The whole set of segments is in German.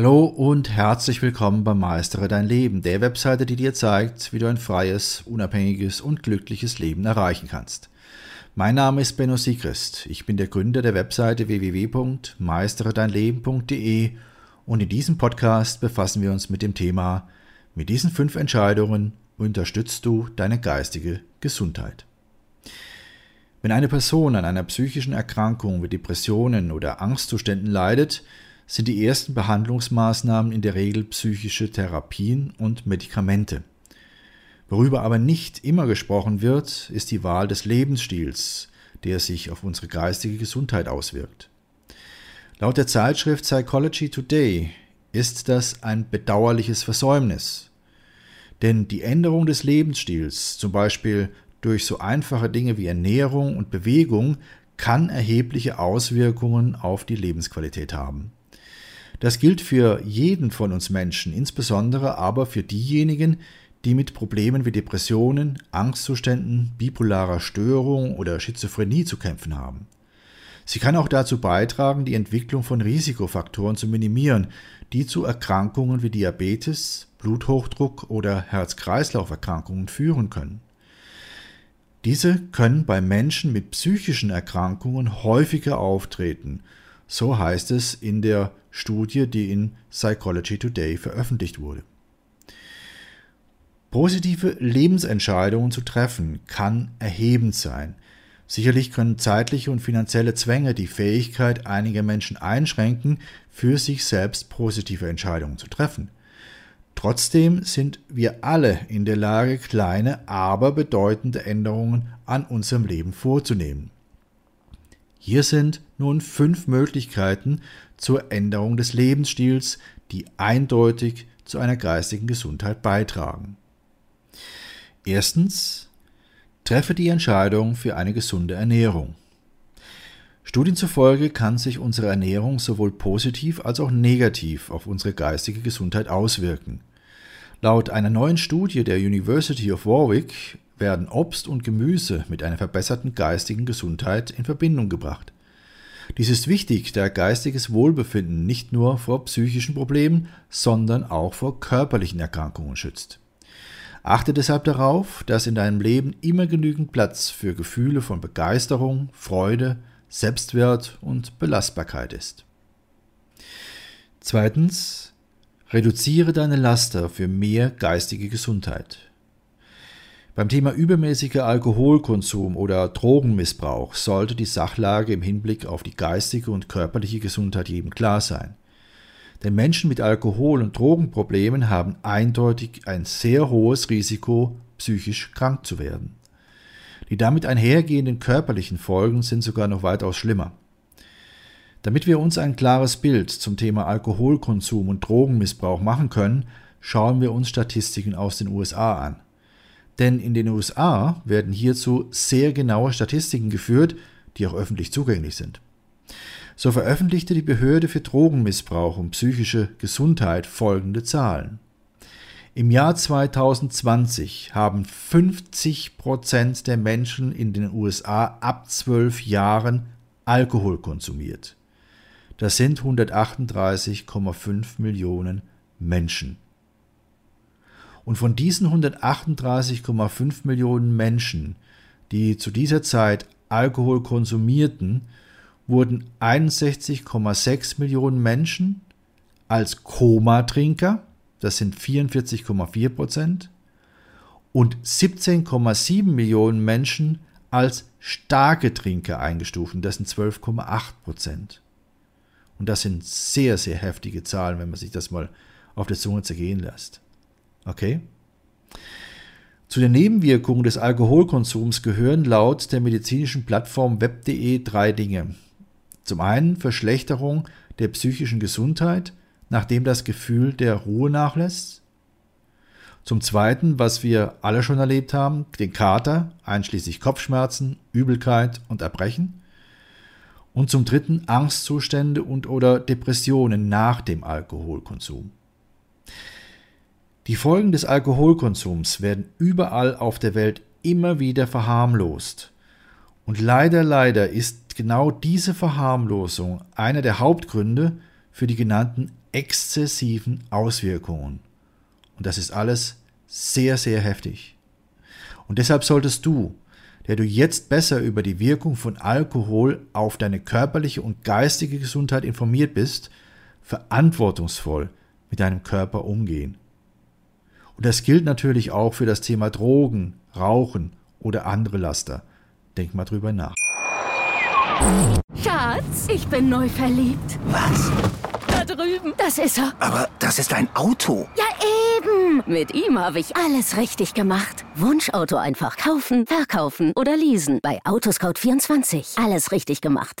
Hallo und herzlich willkommen beim Meistere dein Leben, der Webseite, die dir zeigt, wie du ein freies, unabhängiges und glückliches Leben erreichen kannst. Mein Name ist Benno Siegrist. Ich bin der Gründer der Webseite www.meisteredeinleben.de und in diesem Podcast befassen wir uns mit dem Thema Mit diesen fünf Entscheidungen unterstützt du deine geistige Gesundheit. Wenn eine Person an einer psychischen Erkrankung wie Depressionen oder Angstzuständen leidet, sind die ersten Behandlungsmaßnahmen in der Regel psychische Therapien und Medikamente. Worüber aber nicht immer gesprochen wird, ist die Wahl des Lebensstils, der sich auf unsere geistige Gesundheit auswirkt. Laut der Zeitschrift Psychology Today ist das ein bedauerliches Versäumnis. Denn die Änderung des Lebensstils, zum Beispiel durch so einfache Dinge wie Ernährung und Bewegung, kann erhebliche Auswirkungen auf die Lebensqualität haben. Das gilt für jeden von uns Menschen, insbesondere aber für diejenigen, die mit Problemen wie Depressionen, Angstzuständen, bipolarer Störung oder Schizophrenie zu kämpfen haben. Sie kann auch dazu beitragen, die Entwicklung von Risikofaktoren zu minimieren, die zu Erkrankungen wie Diabetes, Bluthochdruck oder Herz-Kreislauf-Erkrankungen führen können. Diese können bei Menschen mit psychischen Erkrankungen häufiger auftreten so heißt es in der Studie, die in Psychology Today veröffentlicht wurde. Positive Lebensentscheidungen zu treffen kann erhebend sein. Sicherlich können zeitliche und finanzielle Zwänge die Fähigkeit einiger Menschen einschränken, für sich selbst positive Entscheidungen zu treffen. Trotzdem sind wir alle in der Lage, kleine, aber bedeutende Änderungen an unserem Leben vorzunehmen. Hier sind nun fünf Möglichkeiten zur Änderung des Lebensstils, die eindeutig zu einer geistigen Gesundheit beitragen. Erstens, treffe die Entscheidung für eine gesunde Ernährung. Studien zufolge kann sich unsere Ernährung sowohl positiv als auch negativ auf unsere geistige Gesundheit auswirken. Laut einer neuen Studie der University of Warwick werden Obst und Gemüse mit einer verbesserten geistigen Gesundheit in Verbindung gebracht. Dies ist wichtig, da geistiges Wohlbefinden nicht nur vor psychischen Problemen, sondern auch vor körperlichen Erkrankungen schützt. Achte deshalb darauf, dass in deinem Leben immer genügend Platz für Gefühle von Begeisterung, Freude, Selbstwert und Belastbarkeit ist. Zweitens, reduziere deine Laster für mehr geistige Gesundheit. Beim Thema übermäßiger Alkoholkonsum oder Drogenmissbrauch sollte die Sachlage im Hinblick auf die geistige und körperliche Gesundheit jedem klar sein. Denn Menschen mit Alkohol- und Drogenproblemen haben eindeutig ein sehr hohes Risiko, psychisch krank zu werden. Die damit einhergehenden körperlichen Folgen sind sogar noch weitaus schlimmer. Damit wir uns ein klares Bild zum Thema Alkoholkonsum und Drogenmissbrauch machen können, schauen wir uns Statistiken aus den USA an denn in den USA werden hierzu sehr genaue Statistiken geführt, die auch öffentlich zugänglich sind. So veröffentlichte die Behörde für Drogenmissbrauch und psychische Gesundheit folgende Zahlen. Im Jahr 2020 haben 50 Prozent der Menschen in den USA ab 12 Alkohol konsumiert. Das sind 138,5 Millionen Menschen. Und von diesen 138,5 Millionen Menschen, die zu dieser Zeit Alkohol konsumierten, wurden 61,6 Millionen Menschen als Komatrinker, das sind 44,4 Prozent, und 17,7 Millionen Menschen als starke Trinker eingestuft, das sind 12,8 Prozent. Und das sind sehr, sehr heftige Zahlen, wenn man sich das mal auf der Zunge zergehen lässt. Okay? Zu den Nebenwirkungen des Alkoholkonsums gehören laut der medizinischen Plattform web.de drei Dinge. Zum einen Verschlechterung der psychischen Gesundheit, nachdem das Gefühl der Ruhe nachlässt. Zum zweiten, was wir alle schon erlebt haben, den Kater, einschließlich Kopfschmerzen, Übelkeit und Erbrechen. Und zum dritten Angstzustände und oder Depressionen nach dem Alkoholkonsum. Die Folgen des Alkoholkonsums werden überall auf der Welt immer wieder verharmlost. Und leider, leider ist genau diese Verharmlosung einer der Hauptgründe für die genannten exzessiven Auswirkungen. Und das ist alles sehr, sehr heftig. Und deshalb solltest du, der du jetzt besser über die Wirkung von Alkohol auf deine körperliche und geistige Gesundheit informiert bist, verantwortungsvoll mit deinem Körper umgehen. Und das gilt natürlich auch für das Thema Drogen, Rauchen oder andere Laster. Denk mal drüber nach. Schatz, ich bin neu verliebt. Was? Da drüben. Das ist er. Aber das ist ein Auto. Ja, eben. Mit ihm habe ich alles richtig gemacht. Wunschauto einfach kaufen, verkaufen oder leasen. Bei Autoscout24. Alles richtig gemacht.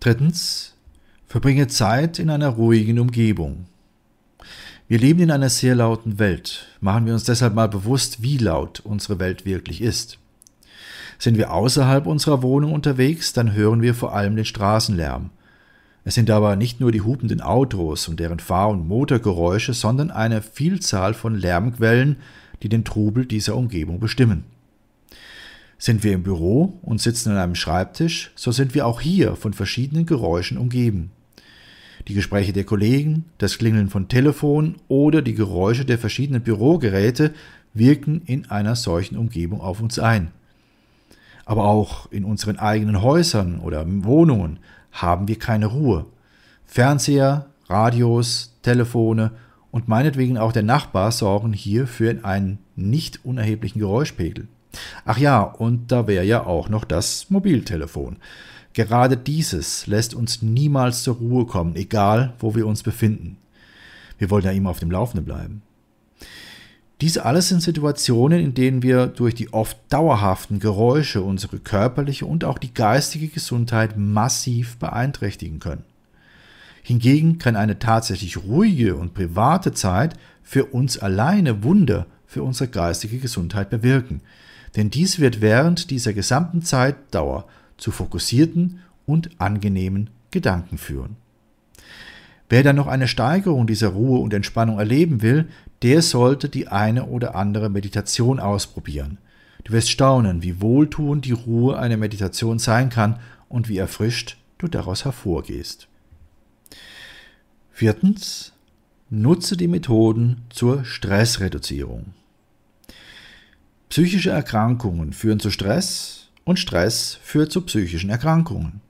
Drittens, verbringe Zeit in einer ruhigen Umgebung. Wir leben in einer sehr lauten Welt. Machen wir uns deshalb mal bewusst, wie laut unsere Welt wirklich ist. Sind wir außerhalb unserer Wohnung unterwegs, dann hören wir vor allem den Straßenlärm. Es sind aber nicht nur die hupenden Autos und deren Fahr- und Motorgeräusche, sondern eine Vielzahl von Lärmquellen, die den Trubel dieser Umgebung bestimmen. Sind wir im Büro und sitzen an einem Schreibtisch, so sind wir auch hier von verschiedenen Geräuschen umgeben. Die Gespräche der Kollegen, das Klingeln von Telefonen oder die Geräusche der verschiedenen Bürogeräte wirken in einer solchen Umgebung auf uns ein. Aber auch in unseren eigenen Häusern oder Wohnungen haben wir keine Ruhe. Fernseher, Radios, Telefone und meinetwegen auch der Nachbar sorgen hier für einen nicht unerheblichen Geräuschpegel. Ach ja, und da wäre ja auch noch das Mobiltelefon. Gerade dieses lässt uns niemals zur Ruhe kommen, egal wo wir uns befinden. Wir wollen ja immer auf dem Laufenden bleiben. Diese alles sind Situationen, in denen wir durch die oft dauerhaften Geräusche unsere körperliche und auch die geistige Gesundheit massiv beeinträchtigen können. Hingegen kann eine tatsächlich ruhige und private Zeit für uns alleine Wunder für unsere geistige Gesundheit bewirken, denn dies wird während dieser gesamten Zeitdauer zu fokussierten und angenehmen Gedanken führen. Wer dann noch eine Steigerung dieser Ruhe und Entspannung erleben will, der sollte die eine oder andere Meditation ausprobieren. Du wirst staunen, wie wohltuend die Ruhe einer Meditation sein kann und wie erfrischt du daraus hervorgehst. Viertens, nutze die Methoden zur Stressreduzierung. Psychische Erkrankungen führen zu Stress und Stress führt zu psychischen Erkrankungen.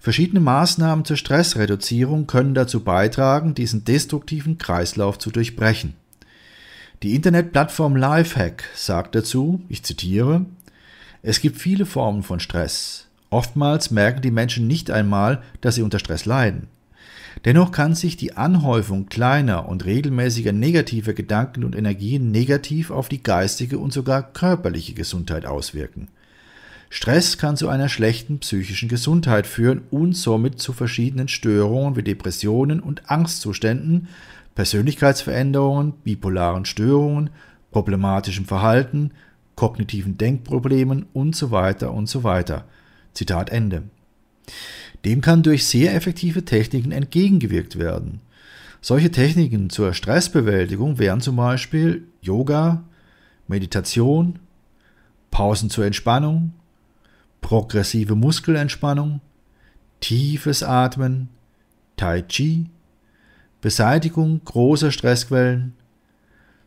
Verschiedene Maßnahmen zur Stressreduzierung können dazu beitragen, diesen destruktiven Kreislauf zu durchbrechen. Die Internetplattform Lifehack sagt dazu, ich zitiere, es gibt viele Formen von Stress. Oftmals merken die Menschen nicht einmal, dass sie unter Stress leiden. Dennoch kann sich die Anhäufung kleiner und regelmäßiger negativer Gedanken und Energien negativ auf die geistige und sogar körperliche Gesundheit auswirken. Stress kann zu einer schlechten psychischen Gesundheit führen und somit zu verschiedenen Störungen wie Depressionen und Angstzuständen, Persönlichkeitsveränderungen, bipolaren Störungen, problematischem Verhalten, kognitiven Denkproblemen und so weiter und so weiter. Zitat Ende. Dem kann durch sehr effektive Techniken entgegengewirkt werden. Solche Techniken zur Stressbewältigung wären zum Beispiel Yoga, Meditation, Pausen zur Entspannung, progressive Muskelentspannung, tiefes Atmen, Tai Chi, Beseitigung großer Stressquellen,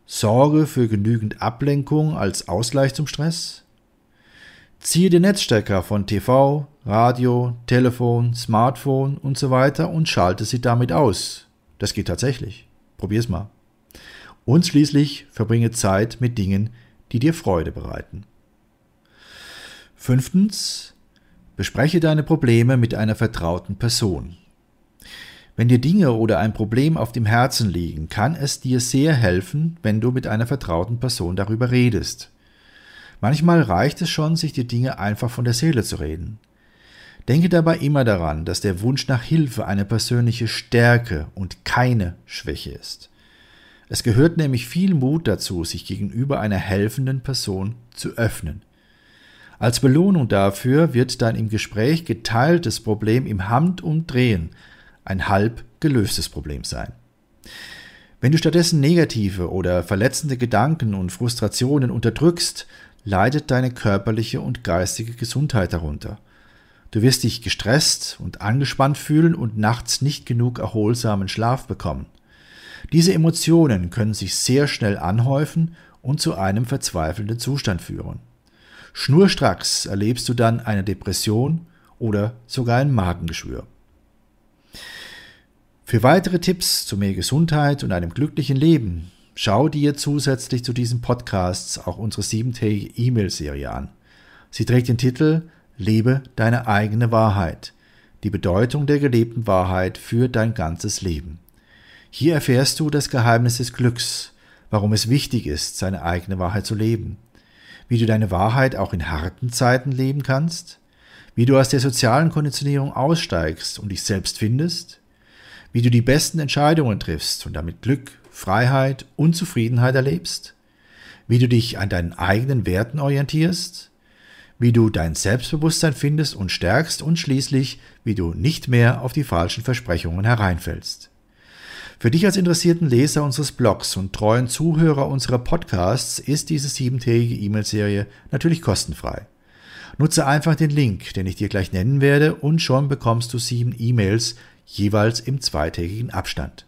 Sorge für genügend Ablenkung als Ausgleich zum Stress, Ziehe den Netzstecker von TV, Radio, Telefon, Smartphone und so weiter und schalte sie damit aus. Das geht tatsächlich. Probier's mal. Und schließlich verbringe Zeit mit Dingen, die dir Freude bereiten. Fünftens, bespreche deine Probleme mit einer vertrauten Person. Wenn dir Dinge oder ein Problem auf dem Herzen liegen, kann es dir sehr helfen, wenn du mit einer vertrauten Person darüber redest. Manchmal reicht es schon, sich die Dinge einfach von der Seele zu reden. Denke dabei immer daran, dass der Wunsch nach Hilfe eine persönliche Stärke und keine Schwäche ist. Es gehört nämlich viel Mut dazu, sich gegenüber einer helfenden Person zu öffnen. Als Belohnung dafür wird dann im Gespräch geteiltes Problem im Handumdrehen ein halb gelöstes Problem sein. Wenn du stattdessen negative oder verletzende Gedanken und Frustrationen unterdrückst, leidet deine körperliche und geistige Gesundheit darunter. Du wirst dich gestresst und angespannt fühlen und nachts nicht genug erholsamen Schlaf bekommen. Diese Emotionen können sich sehr schnell anhäufen und zu einem verzweifelnden Zustand führen. Schnurstracks erlebst du dann eine Depression oder sogar ein Magengeschwür. Für weitere Tipps zu mehr Gesundheit und einem glücklichen Leben schau dir zusätzlich zu diesen Podcasts auch unsere siebentägige E-Mail-Serie an. Sie trägt den Titel Lebe deine eigene Wahrheit. Die Bedeutung der gelebten Wahrheit für dein ganzes Leben. Hier erfährst du das Geheimnis des Glücks, warum es wichtig ist, seine eigene Wahrheit zu leben, wie du deine Wahrheit auch in harten Zeiten leben kannst, wie du aus der sozialen Konditionierung aussteigst und dich selbst findest, wie du die besten Entscheidungen triffst und damit Glück, Freiheit und Zufriedenheit erlebst, wie du dich an deinen eigenen Werten orientierst, wie du dein Selbstbewusstsein findest und stärkst und schließlich, wie du nicht mehr auf die falschen Versprechungen hereinfällst. Für dich als interessierten Leser unseres Blogs und treuen Zuhörer unserer Podcasts ist diese siebentägige E-Mail-Serie natürlich kostenfrei. Nutze einfach den Link, den ich dir gleich nennen werde, und schon bekommst du sieben E-Mails, jeweils im zweitägigen Abstand.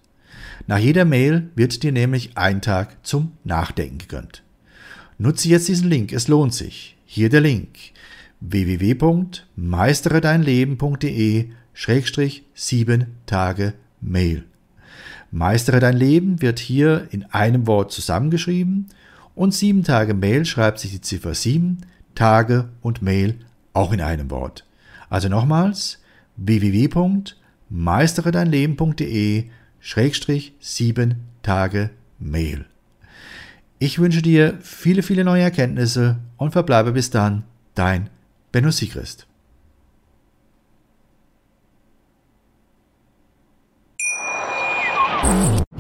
Nach jeder Mail wird dir nämlich ein Tag zum Nachdenken gegönnt. Nutze jetzt diesen Link, es lohnt sich. Hier der Link www.meisteredeinleben.de Schrägstrich sieben Tage Mail. Meistere dein Leben wird hier in einem Wort zusammengeschrieben und sieben Tage Mail schreibt sich die Ziffer sieben, Tage und Mail auch in einem Wort. Also nochmals www meisteredeinleben.de Schrägstrich sieben Tage Mail. Ich wünsche dir viele, viele neue Erkenntnisse und verbleibe bis dann dein Benno Siegrist.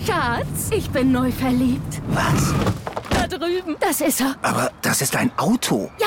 Schatz, ich bin neu verliebt. Was? Da drüben. Das ist er. Aber das ist ein Auto. Ja,